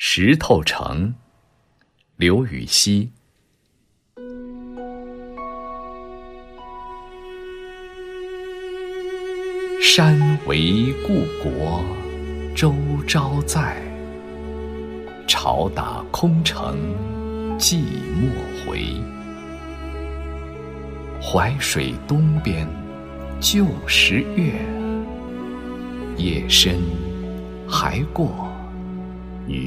石头城，刘禹锡。山为故国，周朝在。朝打空城，寂寞回。淮水东边，旧时月。夜深，还过女